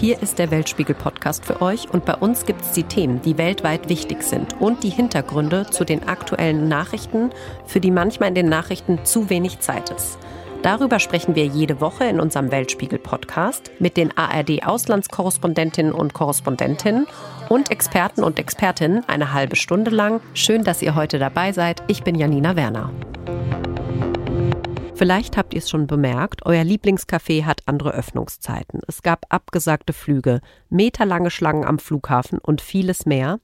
Hier ist der Weltspiegel-Podcast für euch und bei uns gibt es die Themen, die weltweit wichtig sind und die Hintergründe zu den aktuellen Nachrichten, für die manchmal in den Nachrichten zu wenig Zeit ist. Darüber sprechen wir jede Woche in unserem Weltspiegel-Podcast mit den ARD-Auslandskorrespondentinnen und Korrespondentinnen und Experten und Expertinnen eine halbe Stunde lang. Schön, dass ihr heute dabei seid. Ich bin Janina Werner. Vielleicht habt ihr es schon bemerkt, euer Lieblingscafé hat andere Öffnungszeiten. Es gab abgesagte Flüge, meterlange Schlangen am Flughafen und vieles mehr.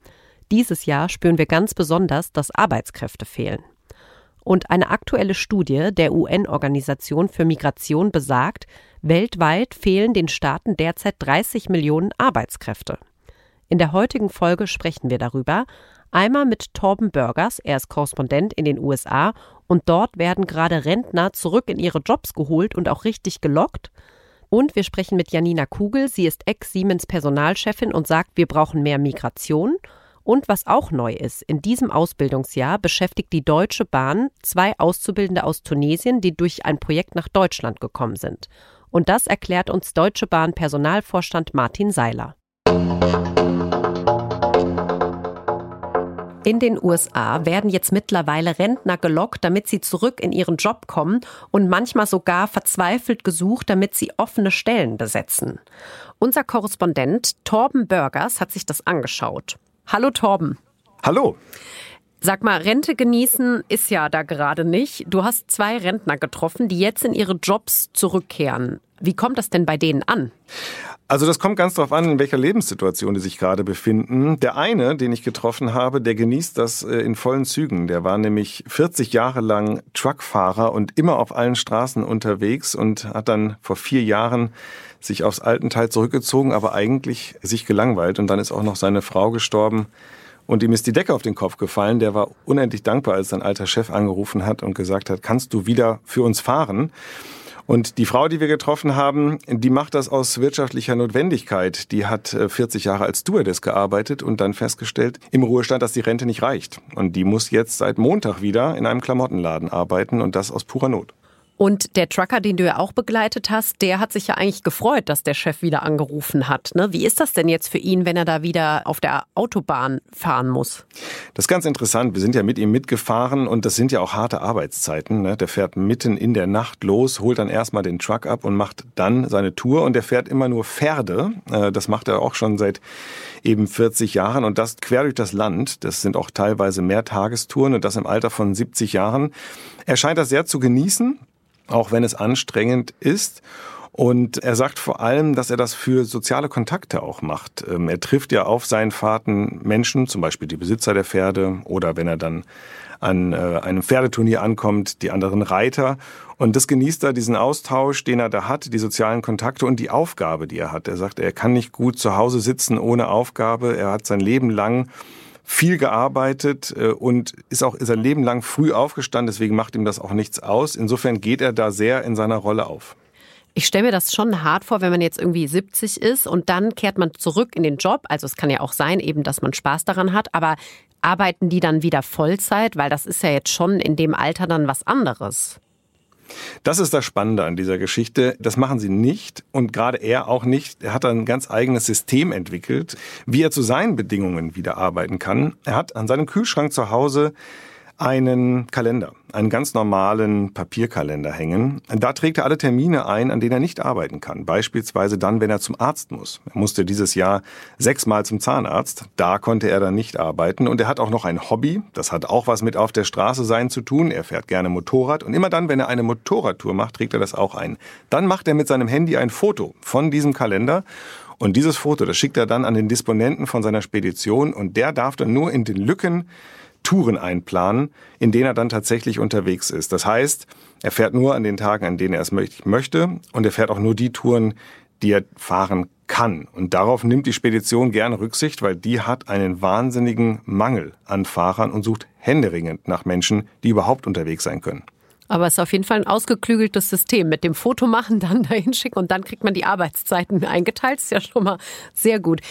Dieses Jahr spüren wir ganz besonders, dass Arbeitskräfte fehlen. Und eine aktuelle Studie der UN-Organisation für Migration besagt, weltweit fehlen den Staaten derzeit 30 Millionen Arbeitskräfte. In der heutigen Folge sprechen wir darüber, einmal mit Torben Burgers, er ist Korrespondent in den USA und dort werden gerade Rentner zurück in ihre Jobs geholt und auch richtig gelockt. Und wir sprechen mit Janina Kugel, sie ist Ex-Siemens-Personalchefin und sagt, wir brauchen mehr Migration. Und was auch neu ist, in diesem Ausbildungsjahr beschäftigt die Deutsche Bahn zwei Auszubildende aus Tunesien, die durch ein Projekt nach Deutschland gekommen sind. Und das erklärt uns Deutsche Bahn Personalvorstand Martin Seiler. In den USA werden jetzt mittlerweile Rentner gelockt, damit sie zurück in ihren Job kommen und manchmal sogar verzweifelt gesucht, damit sie offene Stellen besetzen. Unser Korrespondent Torben Burgers hat sich das angeschaut. Hallo Torben. Hallo. Sag mal, Rente genießen ist ja da gerade nicht. Du hast zwei Rentner getroffen, die jetzt in ihre Jobs zurückkehren. Wie kommt das denn bei denen an? Also das kommt ganz darauf an, in welcher Lebenssituation die sich gerade befinden. Der eine, den ich getroffen habe, der genießt das äh, in vollen Zügen. Der war nämlich 40 Jahre lang Truckfahrer und immer auf allen Straßen unterwegs und hat dann vor vier Jahren sich aufs Altenteil zurückgezogen, aber eigentlich sich gelangweilt. Und dann ist auch noch seine Frau gestorben. Und ihm ist die Decke auf den Kopf gefallen. Der war unendlich dankbar, als sein alter Chef angerufen hat und gesagt hat, kannst du wieder für uns fahren? Und die Frau, die wir getroffen haben, die macht das aus wirtschaftlicher Notwendigkeit. Die hat 40 äh, Jahre als Stewardess gearbeitet und dann festgestellt im Ruhestand, dass die Rente nicht reicht. Und die muss jetzt seit Montag wieder in einem Klamottenladen arbeiten und das aus purer Not. Und der Trucker, den du ja auch begleitet hast, der hat sich ja eigentlich gefreut, dass der Chef wieder angerufen hat. Ne? Wie ist das denn jetzt für ihn, wenn er da wieder auf der Autobahn fahren muss? Das ist ganz interessant. Wir sind ja mit ihm mitgefahren und das sind ja auch harte Arbeitszeiten. Ne? Der fährt mitten in der Nacht los, holt dann erstmal den Truck ab und macht dann seine Tour. Und der fährt immer nur Pferde. Äh, das macht er auch schon seit eben 40 Jahren und das quer durch das Land. Das sind auch teilweise Mehrtagestouren und das im Alter von 70 Jahren. Er scheint das sehr zu genießen auch wenn es anstrengend ist. Und er sagt vor allem, dass er das für soziale Kontakte auch macht. Ähm, er trifft ja auf seinen Fahrten Menschen, zum Beispiel die Besitzer der Pferde oder wenn er dann an äh, einem Pferdeturnier ankommt, die anderen Reiter. Und das genießt er, diesen Austausch, den er da hat, die sozialen Kontakte und die Aufgabe, die er hat. Er sagt, er kann nicht gut zu Hause sitzen ohne Aufgabe. Er hat sein Leben lang viel gearbeitet äh, und ist auch sein Leben lang früh aufgestanden, deswegen macht ihm das auch nichts aus. Insofern geht er da sehr in seiner Rolle auf. Ich stelle mir das schon hart vor, wenn man jetzt irgendwie 70 ist und dann kehrt man zurück in den Job. Also es kann ja auch sein, eben, dass man Spaß daran hat, aber arbeiten die dann wieder Vollzeit? Weil das ist ja jetzt schon in dem Alter dann was anderes. Das ist das Spannende an dieser Geschichte. Das machen sie nicht und gerade er auch nicht. Er hat ein ganz eigenes System entwickelt, wie er zu seinen Bedingungen wieder arbeiten kann. Er hat an seinem Kühlschrank zu Hause einen Kalender, einen ganz normalen Papierkalender hängen. Da trägt er alle Termine ein, an denen er nicht arbeiten kann. Beispielsweise dann, wenn er zum Arzt muss. Er musste dieses Jahr sechsmal zum Zahnarzt. Da konnte er dann nicht arbeiten. Und er hat auch noch ein Hobby. Das hat auch was mit auf der Straße sein zu tun. Er fährt gerne Motorrad. Und immer dann, wenn er eine Motorradtour macht, trägt er das auch ein. Dann macht er mit seinem Handy ein Foto von diesem Kalender. Und dieses Foto, das schickt er dann an den Disponenten von seiner Spedition. Und der darf dann nur in den Lücken Touren einplanen, in denen er dann tatsächlich unterwegs ist. Das heißt, er fährt nur an den Tagen, an denen er es möchte und er fährt auch nur die Touren, die er fahren kann. Und darauf nimmt die Spedition gerne Rücksicht, weil die hat einen wahnsinnigen Mangel an Fahrern und sucht händeringend nach Menschen, die überhaupt unterwegs sein können. Aber es ist auf jeden Fall ein ausgeklügeltes System. Mit dem Foto machen, dann dahin schicken und dann kriegt man die Arbeitszeiten eingeteilt. Ist ja schon mal sehr gut.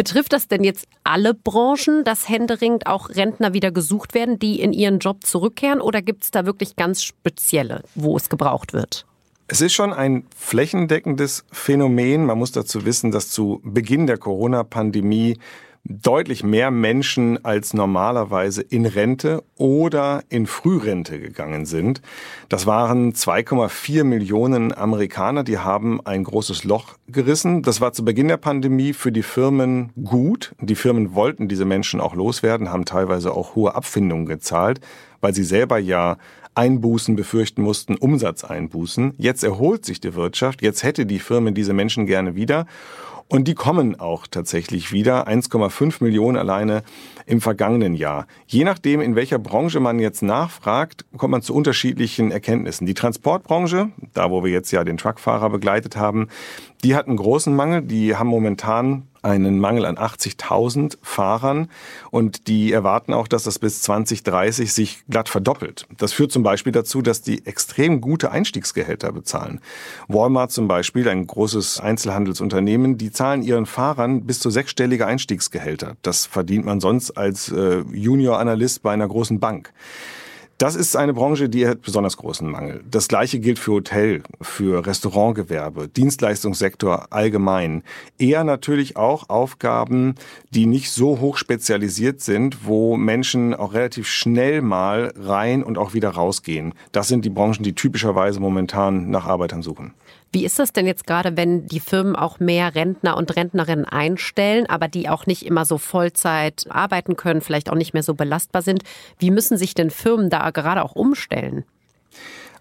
Betrifft das denn jetzt alle Branchen, dass händeringend auch Rentner wieder gesucht werden, die in ihren Job zurückkehren? Oder gibt es da wirklich ganz spezielle, wo es gebraucht wird? Es ist schon ein flächendeckendes Phänomen. Man muss dazu wissen, dass zu Beginn der Corona-Pandemie deutlich mehr Menschen als normalerweise in Rente oder in Frührente gegangen sind. Das waren 2,4 Millionen Amerikaner, die haben ein großes Loch gerissen. Das war zu Beginn der Pandemie für die Firmen gut. Die Firmen wollten diese Menschen auch loswerden, haben teilweise auch hohe Abfindungen gezahlt, weil sie selber ja Einbußen befürchten mussten, Umsatzeinbußen. Jetzt erholt sich die Wirtschaft, jetzt hätte die Firmen diese Menschen gerne wieder. Und die kommen auch tatsächlich wieder. 1,5 Millionen alleine im vergangenen Jahr. Je nachdem, in welcher Branche man jetzt nachfragt, kommt man zu unterschiedlichen Erkenntnissen. Die Transportbranche, da wo wir jetzt ja den Truckfahrer begleitet haben, die hat einen großen Mangel. Die haben momentan einen Mangel an 80.000 Fahrern und die erwarten auch, dass das bis 2030 sich glatt verdoppelt. Das führt zum Beispiel dazu, dass die extrem gute Einstiegsgehälter bezahlen. Walmart zum Beispiel, ein großes Einzelhandelsunternehmen, die zahlen ihren Fahrern bis zu sechsstellige Einstiegsgehälter. Das verdient man sonst als äh, Junior-Analyst bei einer großen Bank. Das ist eine Branche, die hat besonders großen Mangel. Das gleiche gilt für Hotel, für Restaurantgewerbe, Dienstleistungssektor allgemein. Eher natürlich auch Aufgaben, die nicht so hoch spezialisiert sind, wo Menschen auch relativ schnell mal rein und auch wieder rausgehen. Das sind die Branchen, die typischerweise momentan nach Arbeitern suchen. Wie ist das denn jetzt gerade, wenn die Firmen auch mehr Rentner und Rentnerinnen einstellen, aber die auch nicht immer so Vollzeit arbeiten können, vielleicht auch nicht mehr so belastbar sind? Wie müssen sich denn Firmen da gerade auch umstellen?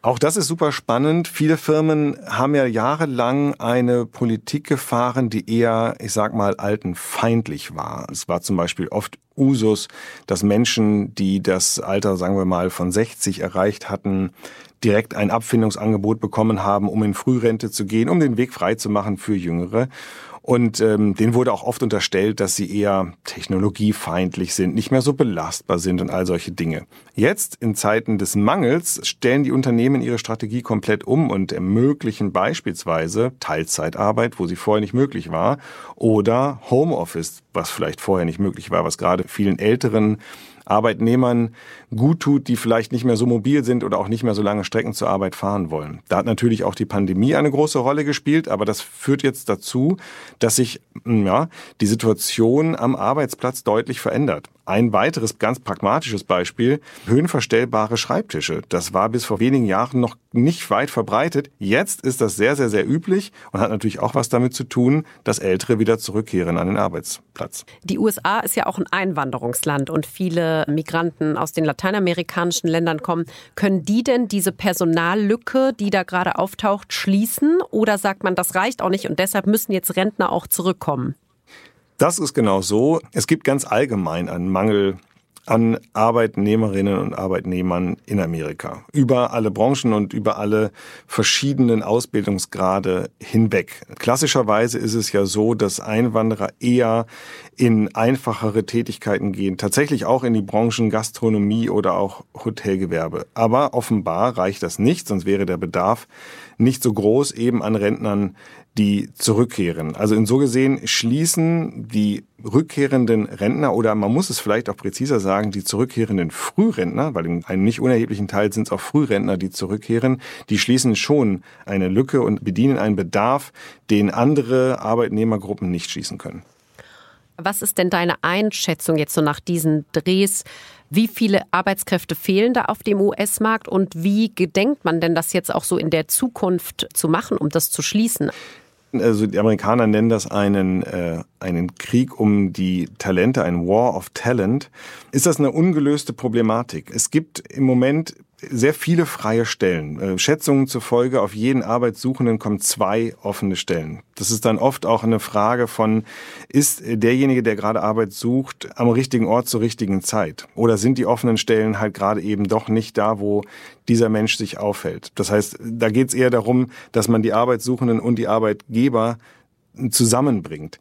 Auch das ist super spannend. Viele Firmen haben ja jahrelang eine Politik gefahren, die eher, ich sag mal, altenfeindlich war. Es war zum Beispiel oft Usus, dass Menschen, die das Alter, sagen wir mal, von 60 erreicht hatten, direkt ein Abfindungsangebot bekommen haben, um in Frührente zu gehen, um den Weg frei zu machen für Jüngere. Und ähm, denen wurde auch oft unterstellt, dass sie eher technologiefeindlich sind, nicht mehr so belastbar sind und all solche Dinge. Jetzt, in Zeiten des Mangels, stellen die Unternehmen ihre Strategie komplett um und ermöglichen beispielsweise Teilzeitarbeit, wo sie vorher nicht möglich war, oder Homeoffice, was vielleicht vorher nicht möglich war, was gerade vielen älteren Arbeitnehmern gut tut, die vielleicht nicht mehr so mobil sind oder auch nicht mehr so lange Strecken zur Arbeit fahren wollen. Da hat natürlich auch die Pandemie eine große Rolle gespielt, aber das führt jetzt dazu, dass sich ja, die Situation am Arbeitsplatz deutlich verändert. Ein weiteres ganz pragmatisches Beispiel, höhenverstellbare Schreibtische. Das war bis vor wenigen Jahren noch nicht weit verbreitet. Jetzt ist das sehr, sehr, sehr üblich und hat natürlich auch was damit zu tun, dass Ältere wieder zurückkehren an den Arbeitsplatz. Die USA ist ja auch ein Einwanderungsland und viele Migranten aus den lateinamerikanischen Ländern kommen. Können die denn diese Personallücke, die da gerade auftaucht, schließen? Oder sagt man, das reicht auch nicht und deshalb müssen jetzt Rentner auch zurückkommen? Das ist genau so. Es gibt ganz allgemein einen Mangel an Arbeitnehmerinnen und Arbeitnehmern in Amerika. Über alle Branchen und über alle verschiedenen Ausbildungsgrade hinweg. Klassischerweise ist es ja so, dass Einwanderer eher in einfachere Tätigkeiten gehen, tatsächlich auch in die Branchen Gastronomie oder auch Hotelgewerbe. Aber offenbar reicht das nicht, sonst wäre der Bedarf nicht so groß eben an Rentnern, die zurückkehren. Also in so gesehen schließen die rückkehrenden Rentner oder man muss es vielleicht auch präziser sagen, die zurückkehrenden Frührentner, weil in einem nicht unerheblichen Teil sind es auch Frührentner, die zurückkehren, die schließen schon eine Lücke und bedienen einen Bedarf, den andere Arbeitnehmergruppen nicht schließen können. Was ist denn deine Einschätzung jetzt so nach diesen Drehs? Wie viele Arbeitskräfte fehlen da auf dem US-Markt und wie gedenkt man denn das jetzt auch so in der Zukunft zu machen, um das zu schließen? Also die Amerikaner nennen das einen, äh, einen Krieg um die Talente, ein War of Talent. Ist das eine ungelöste Problematik? Es gibt im Moment sehr viele freie Stellen. Äh, Schätzungen zufolge auf jeden Arbeitssuchenden kommen zwei offene Stellen. Das ist dann oft auch eine Frage von, ist derjenige, der gerade Arbeit sucht, am richtigen Ort zur richtigen Zeit? Oder sind die offenen Stellen halt gerade eben doch nicht da, wo dieser Mensch sich aufhält? Das heißt, da geht es eher darum, dass man die Arbeitssuchenden und die Arbeitgeber zusammenbringt.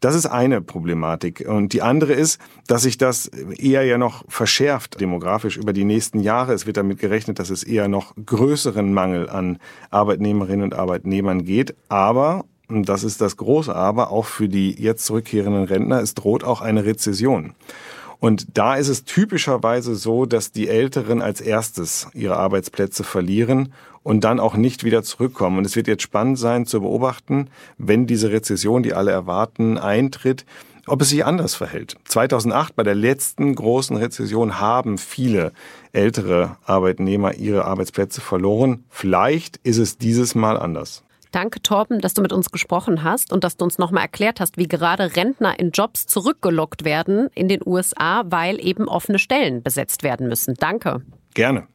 Das ist eine Problematik. Und die andere ist, dass sich das eher ja noch verschärft demografisch über die nächsten Jahre. Es wird damit gerechnet, dass es eher noch größeren Mangel an Arbeitnehmerinnen und Arbeitnehmern geht. Aber, und das ist das große Aber, auch für die jetzt zurückkehrenden Rentner, es droht auch eine Rezession. Und da ist es typischerweise so, dass die Älteren als erstes ihre Arbeitsplätze verlieren und dann auch nicht wieder zurückkommen. Und es wird jetzt spannend sein zu beobachten, wenn diese Rezession, die alle erwarten, eintritt, ob es sich anders verhält. 2008 bei der letzten großen Rezession haben viele ältere Arbeitnehmer ihre Arbeitsplätze verloren. Vielleicht ist es dieses Mal anders. Danke, Torben, dass du mit uns gesprochen hast und dass du uns nochmal erklärt hast, wie gerade Rentner in Jobs zurückgelockt werden in den USA, weil eben offene Stellen besetzt werden müssen. Danke. Gerne.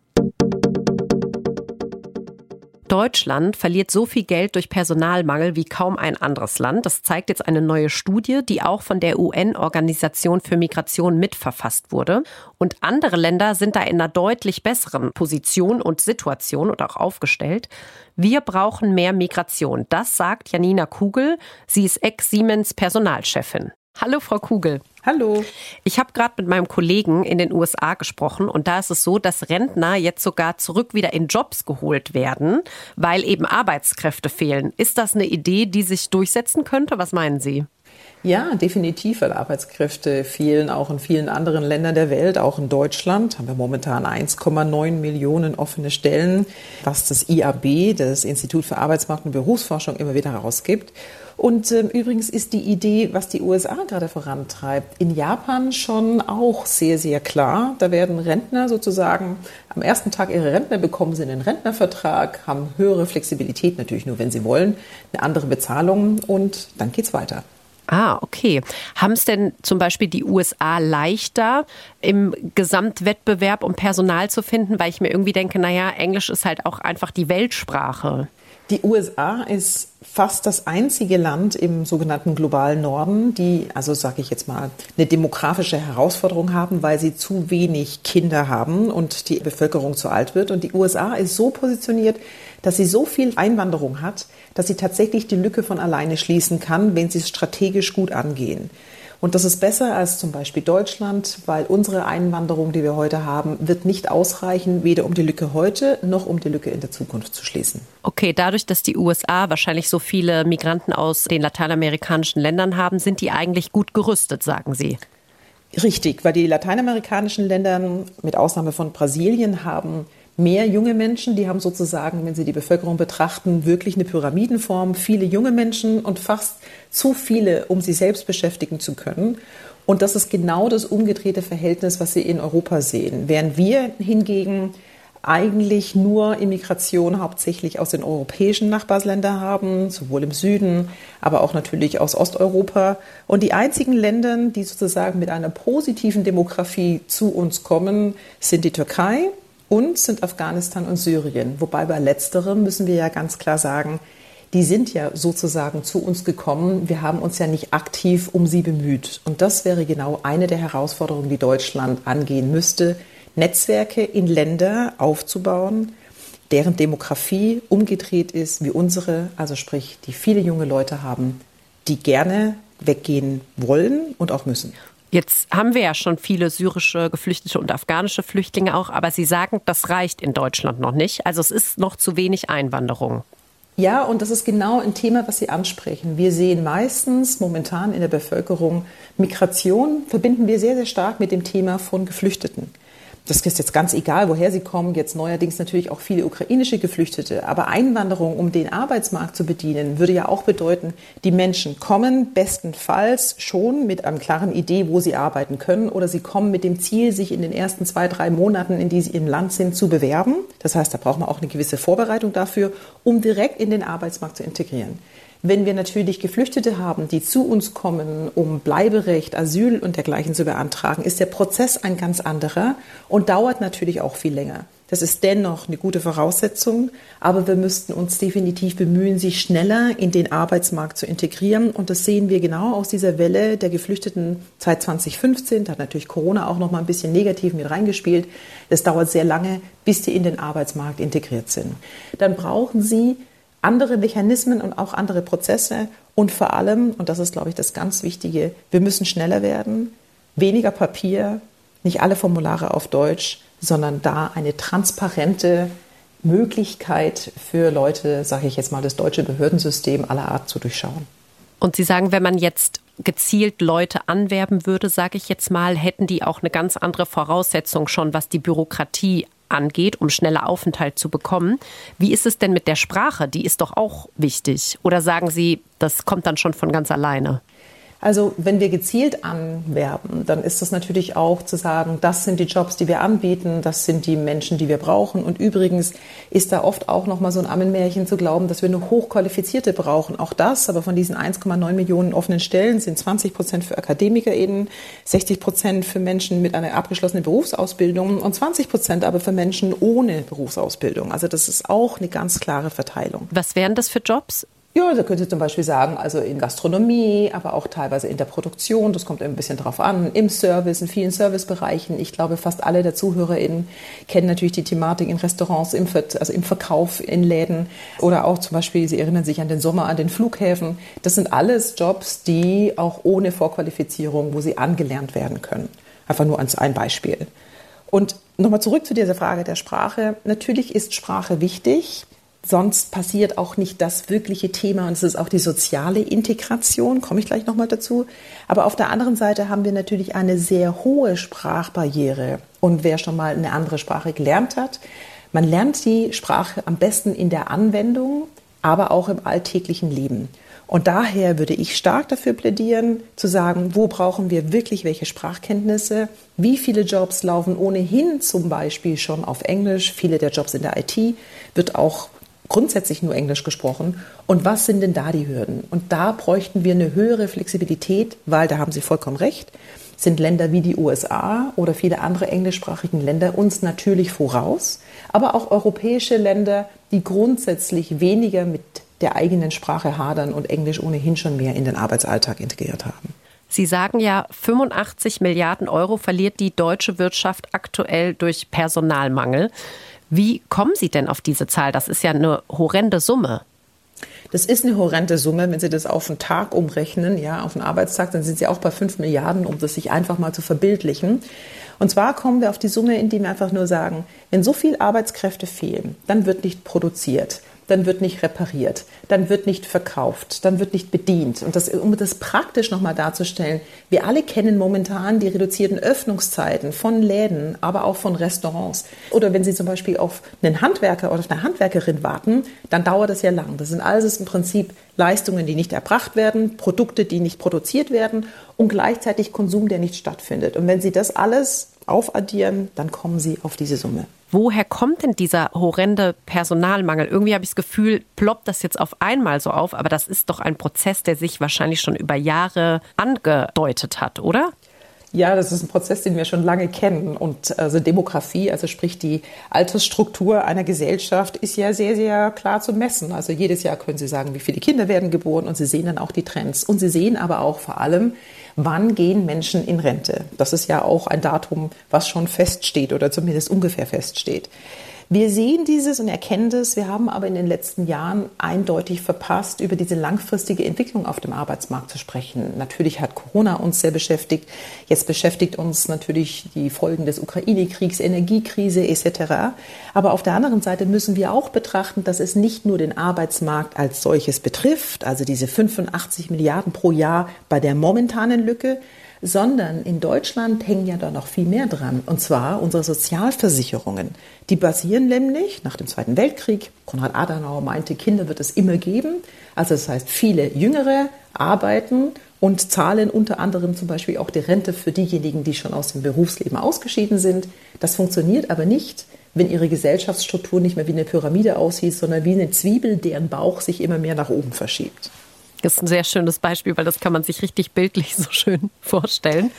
Deutschland verliert so viel Geld durch Personalmangel wie kaum ein anderes Land. Das zeigt jetzt eine neue Studie, die auch von der UN-Organisation für Migration mitverfasst wurde. Und andere Länder sind da in einer deutlich besseren Position und Situation und auch aufgestellt. Wir brauchen mehr Migration. Das sagt Janina Kugel. Sie ist Ex-Siemens Personalchefin. Hallo, Frau Kugel. Hallo. Ich habe gerade mit meinem Kollegen in den USA gesprochen und da ist es so, dass Rentner jetzt sogar zurück wieder in Jobs geholt werden, weil eben Arbeitskräfte fehlen. Ist das eine Idee, die sich durchsetzen könnte? Was meinen Sie? Ja, definitiv, weil Arbeitskräfte fehlen auch in vielen anderen Ländern der Welt, auch in Deutschland haben wir momentan 1,9 Millionen offene Stellen, was das IAB, das Institut für Arbeitsmarkt und Berufsforschung, immer wieder herausgibt. Und äh, übrigens ist die Idee, was die USA gerade vorantreibt, in Japan schon auch sehr, sehr klar. Da werden Rentner sozusagen am ersten Tag ihre Rentner bekommen sie einen Rentnervertrag, haben höhere Flexibilität, natürlich nur, wenn sie wollen, eine andere Bezahlung und dann geht's weiter. Ah, okay. Haben es denn zum Beispiel die USA leichter im Gesamtwettbewerb, um Personal zu finden? Weil ich mir irgendwie denke, naja, Englisch ist halt auch einfach die Weltsprache. Die USA ist fast das einzige Land im sogenannten globalen Norden, die, also sage ich jetzt mal, eine demografische Herausforderung haben, weil sie zu wenig Kinder haben und die Bevölkerung zu alt wird. Und die USA ist so positioniert, dass sie so viel Einwanderung hat, dass sie tatsächlich die Lücke von alleine schließen kann, wenn sie es strategisch gut angehen. Und das ist besser als zum Beispiel Deutschland, weil unsere Einwanderung, die wir heute haben, wird nicht ausreichen, weder um die Lücke heute noch um die Lücke in der Zukunft zu schließen. Okay, dadurch, dass die USA wahrscheinlich so viele Migranten aus den lateinamerikanischen Ländern haben, sind die eigentlich gut gerüstet, sagen Sie. Richtig, weil die lateinamerikanischen Länder mit Ausnahme von Brasilien haben mehr junge Menschen, die haben sozusagen, wenn Sie die Bevölkerung betrachten, wirklich eine Pyramidenform, viele junge Menschen und fast zu viele, um sie selbst beschäftigen zu können. Und das ist genau das umgedrehte Verhältnis, was Sie in Europa sehen. Während wir hingegen eigentlich nur Immigration hauptsächlich aus den europäischen Nachbarländern haben, sowohl im Süden, aber auch natürlich aus Osteuropa. Und die einzigen Länder, die sozusagen mit einer positiven Demografie zu uns kommen, sind die Türkei, und sind Afghanistan und Syrien. Wobei bei letzterem müssen wir ja ganz klar sagen, die sind ja sozusagen zu uns gekommen. Wir haben uns ja nicht aktiv um sie bemüht. Und das wäre genau eine der Herausforderungen, die Deutschland angehen müsste, Netzwerke in Länder aufzubauen, deren Demografie umgedreht ist wie unsere, also sprich, die viele junge Leute haben, die gerne weggehen wollen und auch müssen. Jetzt haben wir ja schon viele syrische Geflüchtete und afghanische Flüchtlinge auch, aber Sie sagen, das reicht in Deutschland noch nicht. Also es ist noch zu wenig Einwanderung. Ja, und das ist genau ein Thema, was Sie ansprechen. Wir sehen meistens momentan in der Bevölkerung Migration verbinden wir sehr, sehr stark mit dem Thema von Geflüchteten das ist jetzt ganz egal, woher sie kommen, jetzt neuerdings natürlich auch viele ukrainische Geflüchtete, aber Einwanderung, um den Arbeitsmarkt zu bedienen, würde ja auch bedeuten, die Menschen kommen bestenfalls schon mit einer klaren Idee, wo sie arbeiten können, oder sie kommen mit dem Ziel, sich in den ersten zwei, drei Monaten, in die sie im Land sind, zu bewerben. Das heißt, da braucht man auch eine gewisse Vorbereitung dafür, um direkt in den Arbeitsmarkt zu integrieren. Wenn wir natürlich Geflüchtete haben, die zu uns kommen, um Bleiberecht, Asyl und dergleichen zu beantragen, ist der Prozess ein ganz anderer und dauert natürlich auch viel länger. Das ist dennoch eine gute Voraussetzung, aber wir müssten uns definitiv bemühen, sie schneller in den Arbeitsmarkt zu integrieren. Und das sehen wir genau aus dieser Welle der Geflüchteten seit 2015. Da hat natürlich Corona auch noch mal ein bisschen negativ mit reingespielt. Es dauert sehr lange, bis sie in den Arbeitsmarkt integriert sind. Dann brauchen sie andere Mechanismen und auch andere Prozesse und vor allem, und das ist, glaube ich, das ganz Wichtige, wir müssen schneller werden, weniger Papier, nicht alle Formulare auf Deutsch, sondern da eine transparente Möglichkeit für Leute, sage ich jetzt mal, das deutsche Behördensystem aller Art zu durchschauen. Und Sie sagen, wenn man jetzt gezielt Leute anwerben würde, sage ich jetzt mal, hätten die auch eine ganz andere Voraussetzung schon, was die Bürokratie angeht, um schneller Aufenthalt zu bekommen. Wie ist es denn mit der Sprache? Die ist doch auch wichtig. Oder sagen Sie, das kommt dann schon von ganz alleine? Also wenn wir gezielt anwerben, dann ist das natürlich auch zu sagen, das sind die Jobs, die wir anbieten, das sind die Menschen, die wir brauchen. Und übrigens ist da oft auch noch mal so ein Ammenmärchen zu glauben, dass wir nur Hochqualifizierte brauchen. Auch das, aber von diesen 1,9 Millionen offenen Stellen sind 20 Prozent für AkademikerInnen, 60 Prozent für Menschen mit einer abgeschlossenen Berufsausbildung und 20 Prozent aber für Menschen ohne Berufsausbildung. Also das ist auch eine ganz klare Verteilung. Was wären das für Jobs? Ja, da könnte zum Beispiel sagen, also in Gastronomie, aber auch teilweise in der Produktion, das kommt ein bisschen drauf an, im Service, in vielen Servicebereichen. Ich glaube, fast alle der ZuhörerInnen kennen natürlich die Thematik in Restaurants, im, also im Verkauf in Läden oder auch zum Beispiel, sie erinnern sich an den Sommer, an den Flughäfen. Das sind alles Jobs, die auch ohne Vorqualifizierung, wo sie angelernt werden können. Einfach nur als ein Beispiel. Und nochmal zurück zu dieser Frage der Sprache. Natürlich ist Sprache wichtig. Sonst passiert auch nicht das wirkliche Thema und es ist auch die soziale Integration, komme ich gleich nochmal dazu. Aber auf der anderen Seite haben wir natürlich eine sehr hohe Sprachbarriere. Und wer schon mal eine andere Sprache gelernt hat, man lernt die Sprache am besten in der Anwendung, aber auch im alltäglichen Leben. Und daher würde ich stark dafür plädieren, zu sagen, wo brauchen wir wirklich welche Sprachkenntnisse? Wie viele Jobs laufen ohnehin zum Beispiel schon auf Englisch? Viele der Jobs in der IT wird auch grundsätzlich nur Englisch gesprochen. Und was sind denn da die Hürden? Und da bräuchten wir eine höhere Flexibilität, weil da haben Sie vollkommen recht, sind Länder wie die USA oder viele andere englischsprachigen Länder uns natürlich voraus, aber auch europäische Länder, die grundsätzlich weniger mit der eigenen Sprache hadern und Englisch ohnehin schon mehr in den Arbeitsalltag integriert haben. Sie sagen ja, 85 Milliarden Euro verliert die deutsche Wirtschaft aktuell durch Personalmangel. Wie kommen Sie denn auf diese Zahl? Das ist ja eine horrende Summe. Das ist eine horrende Summe, wenn Sie das auf einen Tag umrechnen, ja, auf einen Arbeitstag, dann sind Sie auch bei 5 Milliarden, um das sich einfach mal zu verbildlichen. Und zwar kommen wir auf die Summe, indem wir einfach nur sagen, wenn so viel Arbeitskräfte fehlen, dann wird nicht produziert dann wird nicht repariert, dann wird nicht verkauft, dann wird nicht bedient. Und das, um das praktisch nochmal darzustellen, wir alle kennen momentan die reduzierten Öffnungszeiten von Läden, aber auch von Restaurants. Oder wenn Sie zum Beispiel auf einen Handwerker oder auf eine Handwerkerin warten, dann dauert das ja lang. Das sind alles im Prinzip Leistungen, die nicht erbracht werden, Produkte, die nicht produziert werden und gleichzeitig Konsum, der nicht stattfindet. Und wenn Sie das alles aufaddieren, dann kommen Sie auf diese Summe. Woher kommt denn dieser horrende Personalmangel? Irgendwie habe ich das Gefühl, ploppt das jetzt auf einmal so auf, aber das ist doch ein Prozess, der sich wahrscheinlich schon über Jahre angedeutet hat, oder? Ja, das ist ein Prozess, den wir schon lange kennen. Und also Demografie, also sprich die Altersstruktur einer Gesellschaft, ist ja sehr, sehr klar zu messen. Also jedes Jahr können Sie sagen, wie viele Kinder werden geboren und Sie sehen dann auch die Trends. Und Sie sehen aber auch vor allem, wann gehen Menschen in Rente. Das ist ja auch ein Datum, was schon feststeht oder zumindest ungefähr feststeht. Wir sehen dieses und erkennen das. Wir haben aber in den letzten Jahren eindeutig verpasst, über diese langfristige Entwicklung auf dem Arbeitsmarkt zu sprechen. Natürlich hat Corona uns sehr beschäftigt. Jetzt beschäftigt uns natürlich die Folgen des Ukraine-Kriegs, Energiekrise etc. Aber auf der anderen Seite müssen wir auch betrachten, dass es nicht nur den Arbeitsmarkt als solches betrifft, also diese 85 Milliarden pro Jahr bei der momentanen Lücke, sondern in Deutschland hängen ja da noch viel mehr dran. Und zwar unsere Sozialversicherungen. Die basieren nämlich nach dem Zweiten Weltkrieg, Konrad Adenauer meinte, Kinder wird es immer geben. Also das heißt, viele Jüngere arbeiten und zahlen unter anderem zum Beispiel auch die Rente für diejenigen, die schon aus dem Berufsleben ausgeschieden sind. Das funktioniert aber nicht, wenn ihre Gesellschaftsstruktur nicht mehr wie eine Pyramide aussieht, sondern wie eine Zwiebel, deren Bauch sich immer mehr nach oben verschiebt. Das ist ein sehr schönes Beispiel, weil das kann man sich richtig bildlich so schön vorstellen.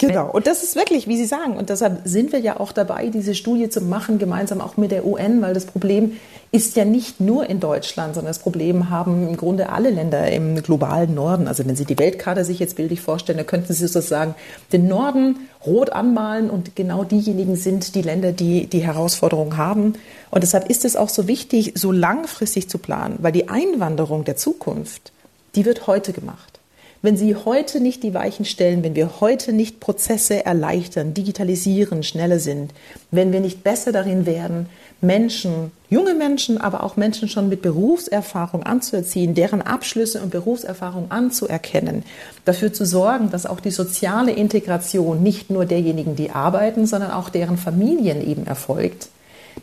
Genau, und das ist wirklich, wie Sie sagen, und deshalb sind wir ja auch dabei, diese Studie zu machen, gemeinsam auch mit der UN, weil das Problem ist ja nicht nur in Deutschland, sondern das Problem haben im Grunde alle Länder im globalen Norden. Also wenn Sie die Weltkarte sich jetzt bildlich vorstellen, dann könnten Sie sozusagen den Norden rot anmalen und genau diejenigen sind die Länder, die die Herausforderungen haben. Und deshalb ist es auch so wichtig, so langfristig zu planen, weil die Einwanderung der Zukunft, die wird heute gemacht. Wenn Sie heute nicht die Weichen stellen, wenn wir heute nicht Prozesse erleichtern, digitalisieren, schneller sind, wenn wir nicht besser darin werden, Menschen, junge Menschen, aber auch Menschen schon mit Berufserfahrung anzuerziehen, deren Abschlüsse und Berufserfahrung anzuerkennen, dafür zu sorgen, dass auch die soziale Integration nicht nur derjenigen, die arbeiten, sondern auch deren Familien eben erfolgt,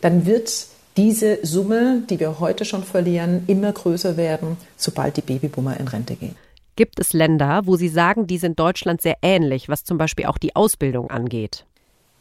dann wird diese Summe, die wir heute schon verlieren, immer größer werden, sobald die Babyboomer in Rente gehen. Gibt es Länder, wo Sie sagen, die sind Deutschland sehr ähnlich, was zum Beispiel auch die Ausbildung angeht?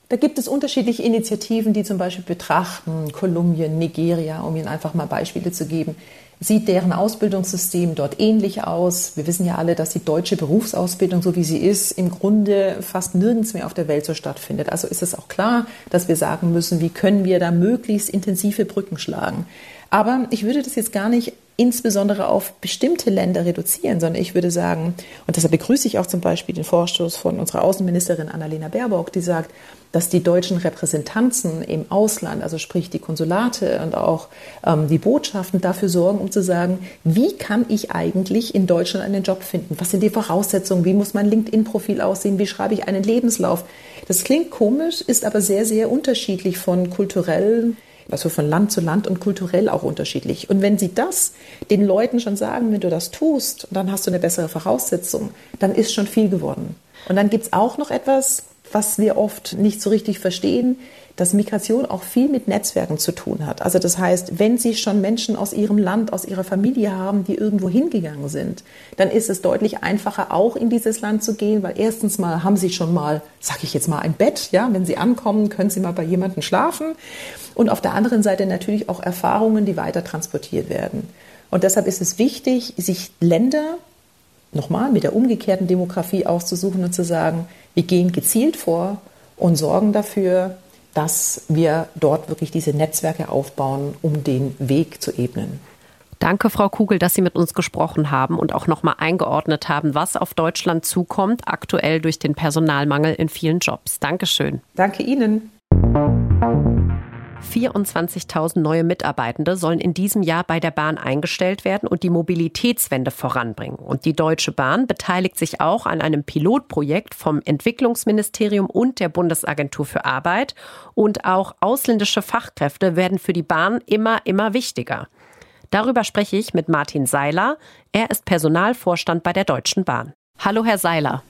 Da gibt es unterschiedliche Initiativen, die zum Beispiel betrachten, Kolumbien, Nigeria, um Ihnen einfach mal Beispiele zu geben. Sieht deren Ausbildungssystem dort ähnlich aus? Wir wissen ja alle, dass die deutsche Berufsausbildung, so wie sie ist, im Grunde fast nirgends mehr auf der Welt so stattfindet. Also ist es auch klar, dass wir sagen müssen, wie können wir da möglichst intensive Brücken schlagen. Aber ich würde das jetzt gar nicht insbesondere auf bestimmte Länder reduzieren, sondern ich würde sagen, und deshalb begrüße ich auch zum Beispiel den Vorstoß von unserer Außenministerin Annalena Baerbock, die sagt, dass die deutschen Repräsentanzen im Ausland, also sprich die Konsulate und auch ähm, die Botschaften dafür sorgen, um zu sagen, wie kann ich eigentlich in Deutschland einen Job finden? Was sind die Voraussetzungen? Wie muss mein LinkedIn-Profil aussehen? Wie schreibe ich einen Lebenslauf? Das klingt komisch, ist aber sehr, sehr unterschiedlich von kulturellen also von Land zu Land und kulturell auch unterschiedlich. Und wenn Sie das den Leuten schon sagen, wenn du das tust, dann hast du eine bessere Voraussetzung, dann ist schon viel geworden. Und dann gibt es auch noch etwas, was wir oft nicht so richtig verstehen, dass Migration auch viel mit Netzwerken zu tun hat. Also das heißt, wenn Sie schon Menschen aus Ihrem Land, aus Ihrer Familie haben, die irgendwo hingegangen sind, dann ist es deutlich einfacher, auch in dieses Land zu gehen, weil erstens mal haben Sie schon mal, sag ich jetzt mal, ein Bett, ja, wenn Sie ankommen, können Sie mal bei jemandem schlafen. Und auf der anderen Seite natürlich auch Erfahrungen, die weiter transportiert werden. Und deshalb ist es wichtig, sich Länder nochmal mit der umgekehrten Demografie auszusuchen und zu sagen, wir gehen gezielt vor und sorgen dafür, dass wir dort wirklich diese Netzwerke aufbauen, um den Weg zu ebnen. Danke, Frau Kugel, dass Sie mit uns gesprochen haben und auch nochmal eingeordnet haben, was auf Deutschland zukommt, aktuell durch den Personalmangel in vielen Jobs. Dankeschön. Danke Ihnen. 24.000 neue Mitarbeitende sollen in diesem Jahr bei der Bahn eingestellt werden und die Mobilitätswende voranbringen. Und die Deutsche Bahn beteiligt sich auch an einem Pilotprojekt vom Entwicklungsministerium und der Bundesagentur für Arbeit. Und auch ausländische Fachkräfte werden für die Bahn immer, immer wichtiger. Darüber spreche ich mit Martin Seiler. Er ist Personalvorstand bei der Deutschen Bahn. Hallo, Herr Seiler.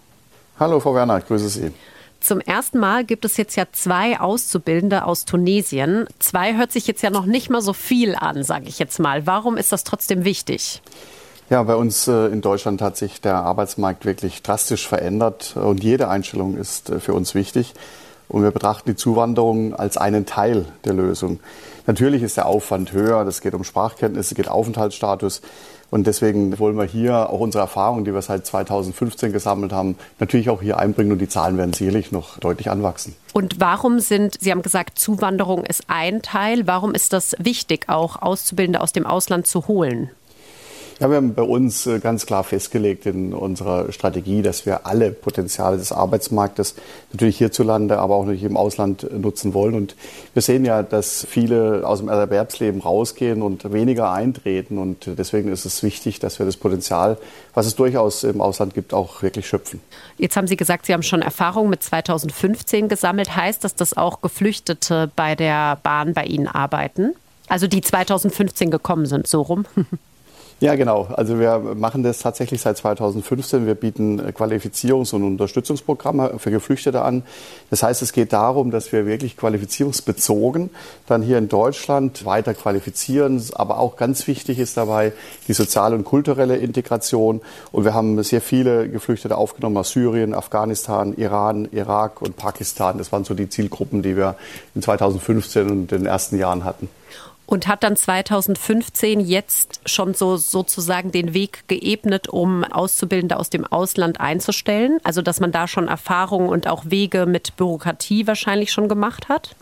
Hallo, Frau Werner, ich grüße Sie. Zum ersten Mal gibt es jetzt ja zwei Auszubildende aus Tunesien. Zwei hört sich jetzt ja noch nicht mal so viel an, sage ich jetzt mal. Warum ist das trotzdem wichtig? Ja, bei uns äh, in Deutschland hat sich der Arbeitsmarkt wirklich drastisch verändert und jede Einstellung ist äh, für uns wichtig. Und wir betrachten die Zuwanderung als einen Teil der Lösung. Natürlich ist der Aufwand höher, es geht um Sprachkenntnisse, es geht Aufenthaltsstatus. Und deswegen wollen wir hier auch unsere Erfahrungen, die wir seit 2015 gesammelt haben, natürlich auch hier einbringen und die Zahlen werden sicherlich noch deutlich anwachsen. Und warum sind, Sie haben gesagt, Zuwanderung ist ein Teil, warum ist das wichtig, auch Auszubildende aus dem Ausland zu holen? Ja, wir haben bei uns äh, ganz klar festgelegt in unserer Strategie, dass wir alle Potenziale des Arbeitsmarktes natürlich hierzulande, aber auch natürlich im Ausland äh, nutzen wollen. Und wir sehen ja, dass viele aus dem Erwerbsleben rausgehen und weniger eintreten. Und deswegen ist es wichtig, dass wir das Potenzial, was es durchaus im Ausland gibt, auch wirklich schöpfen. Jetzt haben Sie gesagt, Sie haben schon Erfahrungen mit 2015 gesammelt. Heißt das, dass auch Geflüchtete bei der Bahn bei Ihnen arbeiten? Also die 2015 gekommen sind, so rum? Ja, genau. Also wir machen das tatsächlich seit 2015. Wir bieten Qualifizierungs- und Unterstützungsprogramme für Geflüchtete an. Das heißt, es geht darum, dass wir wirklich qualifizierungsbezogen dann hier in Deutschland weiter qualifizieren. Aber auch ganz wichtig ist dabei die soziale und kulturelle Integration. Und wir haben sehr viele Geflüchtete aufgenommen aus Syrien, Afghanistan, Iran, Irak und Pakistan. Das waren so die Zielgruppen, die wir in 2015 und den ersten Jahren hatten und hat dann 2015 jetzt schon so sozusagen den Weg geebnet, um Auszubildende aus dem Ausland einzustellen? Also dass man da schon Erfahrungen und auch Wege mit Bürokratie wahrscheinlich schon gemacht hat?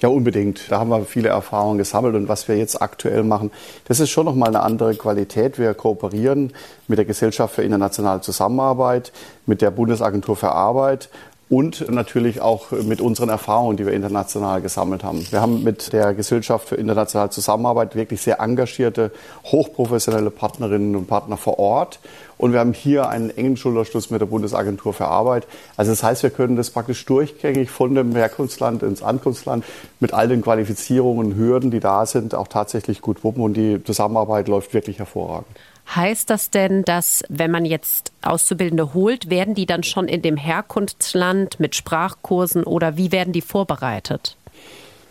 Ja, unbedingt. Da haben wir viele Erfahrungen gesammelt. Und was wir jetzt aktuell machen, das ist schon nochmal eine andere Qualität. Wir kooperieren mit der Gesellschaft für internationale Zusammenarbeit, mit der Bundesagentur für Arbeit und natürlich auch mit unseren Erfahrungen, die wir international gesammelt haben. Wir haben mit der Gesellschaft für internationale Zusammenarbeit wirklich sehr engagierte, hochprofessionelle Partnerinnen und Partner vor Ort und wir haben hier einen engen Schulterschluss mit der Bundesagentur für Arbeit. Also das heißt, wir können das praktisch durchgängig von dem Herkunftsland ins Ankunftsland mit all den Qualifizierungen Hürden, die da sind, auch tatsächlich gut wuppen und die Zusammenarbeit läuft wirklich hervorragend. Heißt das denn, dass wenn man jetzt Auszubildende holt, werden die dann schon in dem Herkunftsland mit Sprachkursen oder wie werden die vorbereitet?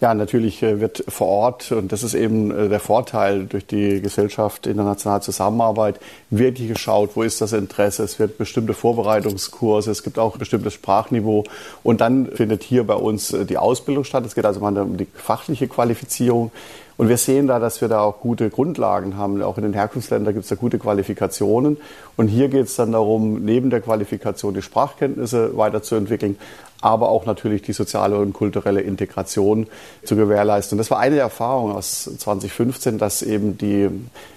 Ja, natürlich äh, wird vor Ort, und das ist eben äh, der Vorteil durch die Gesellschaft internationale Zusammenarbeit, wirklich geschaut, wo ist das Interesse. Es wird bestimmte Vorbereitungskurse, es gibt auch ein bestimmtes Sprachniveau. Und dann findet hier bei uns äh, die Ausbildung statt. Es geht also mal um die fachliche Qualifizierung. Und wir sehen da, dass wir da auch gute Grundlagen haben. Auch in den Herkunftsländern gibt es da gute Qualifikationen. Und hier geht es dann darum, neben der Qualifikation die Sprachkenntnisse weiterzuentwickeln, aber auch natürlich die soziale und kulturelle Integration zu gewährleisten. Und das war eine der Erfahrungen aus 2015, dass eben die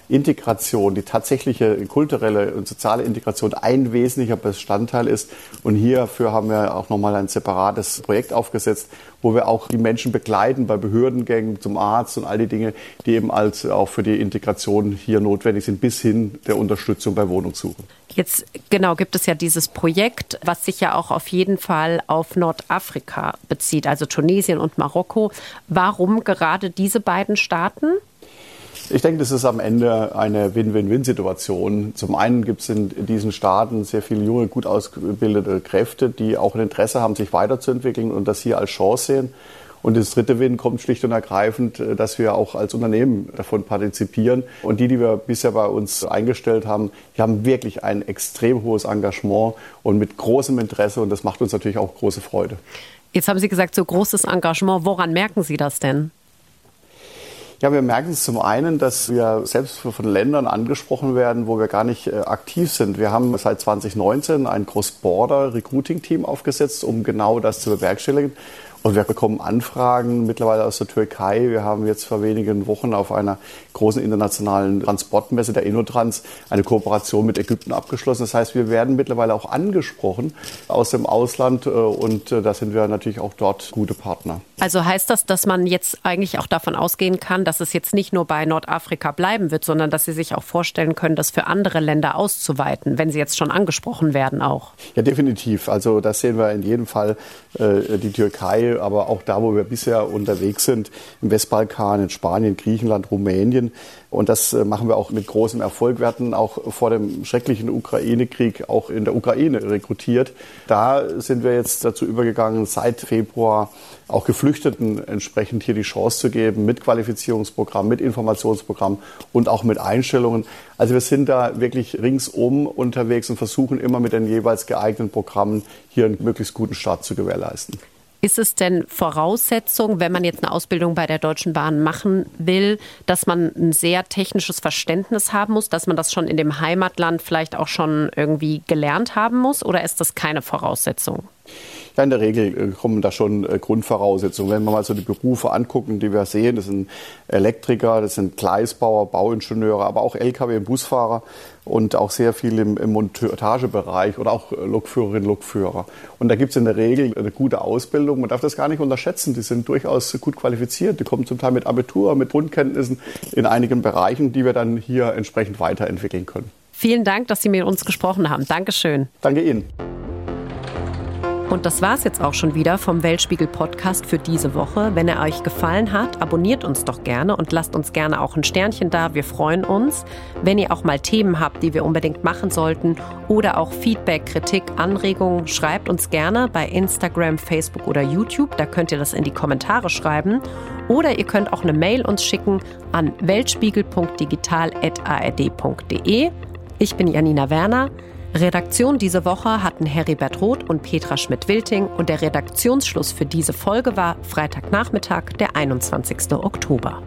Integration, die tatsächliche kulturelle und soziale Integration ein wesentlicher Bestandteil ist. Und hierfür haben wir auch nochmal ein separates Projekt aufgesetzt, wo wir auch die Menschen begleiten bei Behördengängen zum Arzt und all die Dinge, die eben als auch für die Integration hier notwendig sind, bis hin der Unterstützung bei Wohnungssuche. Jetzt genau gibt es ja dieses Projekt, was sich ja auch auf jeden Fall auf Nordafrika bezieht, also Tunesien und Marokko. Warum gerade diese beiden Staaten? Ich denke, das ist am Ende eine Win-Win-Win-Situation. Zum einen gibt es in diesen Staaten sehr viele junge, gut ausgebildete Kräfte, die auch ein Interesse haben, sich weiterzuentwickeln und das hier als Chance sehen. Und das dritte Win kommt schlicht und ergreifend, äh, dass wir auch als Unternehmen davon partizipieren. Und die, die wir bisher bei uns eingestellt haben, die haben wirklich ein extrem hohes Engagement und mit großem Interesse. Und das macht uns natürlich auch große Freude. Jetzt haben Sie gesagt, so großes Engagement. Woran merken Sie das denn? Ja, wir merken es zum einen, dass wir selbst von Ländern angesprochen werden, wo wir gar nicht äh, aktiv sind. Wir haben seit 2019 ein Cross-Border-Recruiting-Team aufgesetzt, um genau das zu bewerkstelligen. Und wir bekommen Anfragen mittlerweile aus der Türkei. Wir haben jetzt vor wenigen Wochen auf einer großen internationalen Transportmesse der Innotrans eine Kooperation mit Ägypten abgeschlossen. Das heißt, wir werden mittlerweile auch angesprochen aus dem Ausland äh, und äh, da sind wir natürlich auch dort gute Partner. Also heißt das, dass man jetzt eigentlich auch davon ausgehen kann, dass es jetzt nicht nur bei Nordafrika bleiben wird, sondern dass Sie sich auch vorstellen können, das für andere Länder auszuweiten, wenn Sie jetzt schon angesprochen werden auch? Ja, definitiv. Also das sehen wir in jedem Fall. Äh, die Türkei aber auch da, wo wir bisher unterwegs sind, im Westbalkan, in Spanien, Griechenland, Rumänien. Und das äh, machen wir auch mit großem Erfolg. Wir hatten auch vor dem schrecklichen Ukraine-Krieg auch in der Ukraine rekrutiert. Da sind wir jetzt dazu übergegangen, seit Februar auch Geflüchteten entsprechend hier die Chance zu geben mit Qualifizierungsprogramm, mit Informationsprogramm und auch mit Einstellungen. Also wir sind da wirklich ringsum unterwegs und versuchen immer mit den jeweils geeigneten Programmen hier einen möglichst guten Start zu gewährleisten. Ist es denn Voraussetzung, wenn man jetzt eine Ausbildung bei der Deutschen Bahn machen will, dass man ein sehr technisches Verständnis haben muss, dass man das schon in dem Heimatland vielleicht auch schon irgendwie gelernt haben muss? Oder ist das keine Voraussetzung? Ja, in der Regel äh, kommen da schon äh, Grundvoraussetzungen. Wenn wir mal so die Berufe angucken, die wir sehen, das sind Elektriker, das sind Gleisbauer, Bauingenieure, aber auch Lkw- und Busfahrer und auch sehr viel im, im Montagebereich oder auch Lokführerinnen, Lokführer. Und da gibt es in der Regel eine gute Ausbildung. Man darf das gar nicht unterschätzen. Die sind durchaus gut qualifiziert. Die kommen zum Teil mit Abitur, mit Grundkenntnissen in einigen Bereichen, die wir dann hier entsprechend weiterentwickeln können. Vielen Dank, dass Sie mit uns gesprochen haben. Dankeschön. Danke Ihnen. Und das war's jetzt auch schon wieder vom Weltspiegel Podcast für diese Woche. Wenn er euch gefallen hat, abonniert uns doch gerne und lasst uns gerne auch ein Sternchen da. Wir freuen uns. Wenn ihr auch mal Themen habt, die wir unbedingt machen sollten oder auch Feedback, Kritik, Anregungen, schreibt uns gerne bei Instagram, Facebook oder YouTube. Da könnt ihr das in die Kommentare schreiben. Oder ihr könnt auch eine Mail uns schicken an weltspiegel.digital.ard.de. Ich bin Janina Werner. Redaktion diese Woche hatten Heribert Roth und Petra Schmidt-Wilting und der Redaktionsschluss für diese Folge war Freitagnachmittag, der 21. Oktober.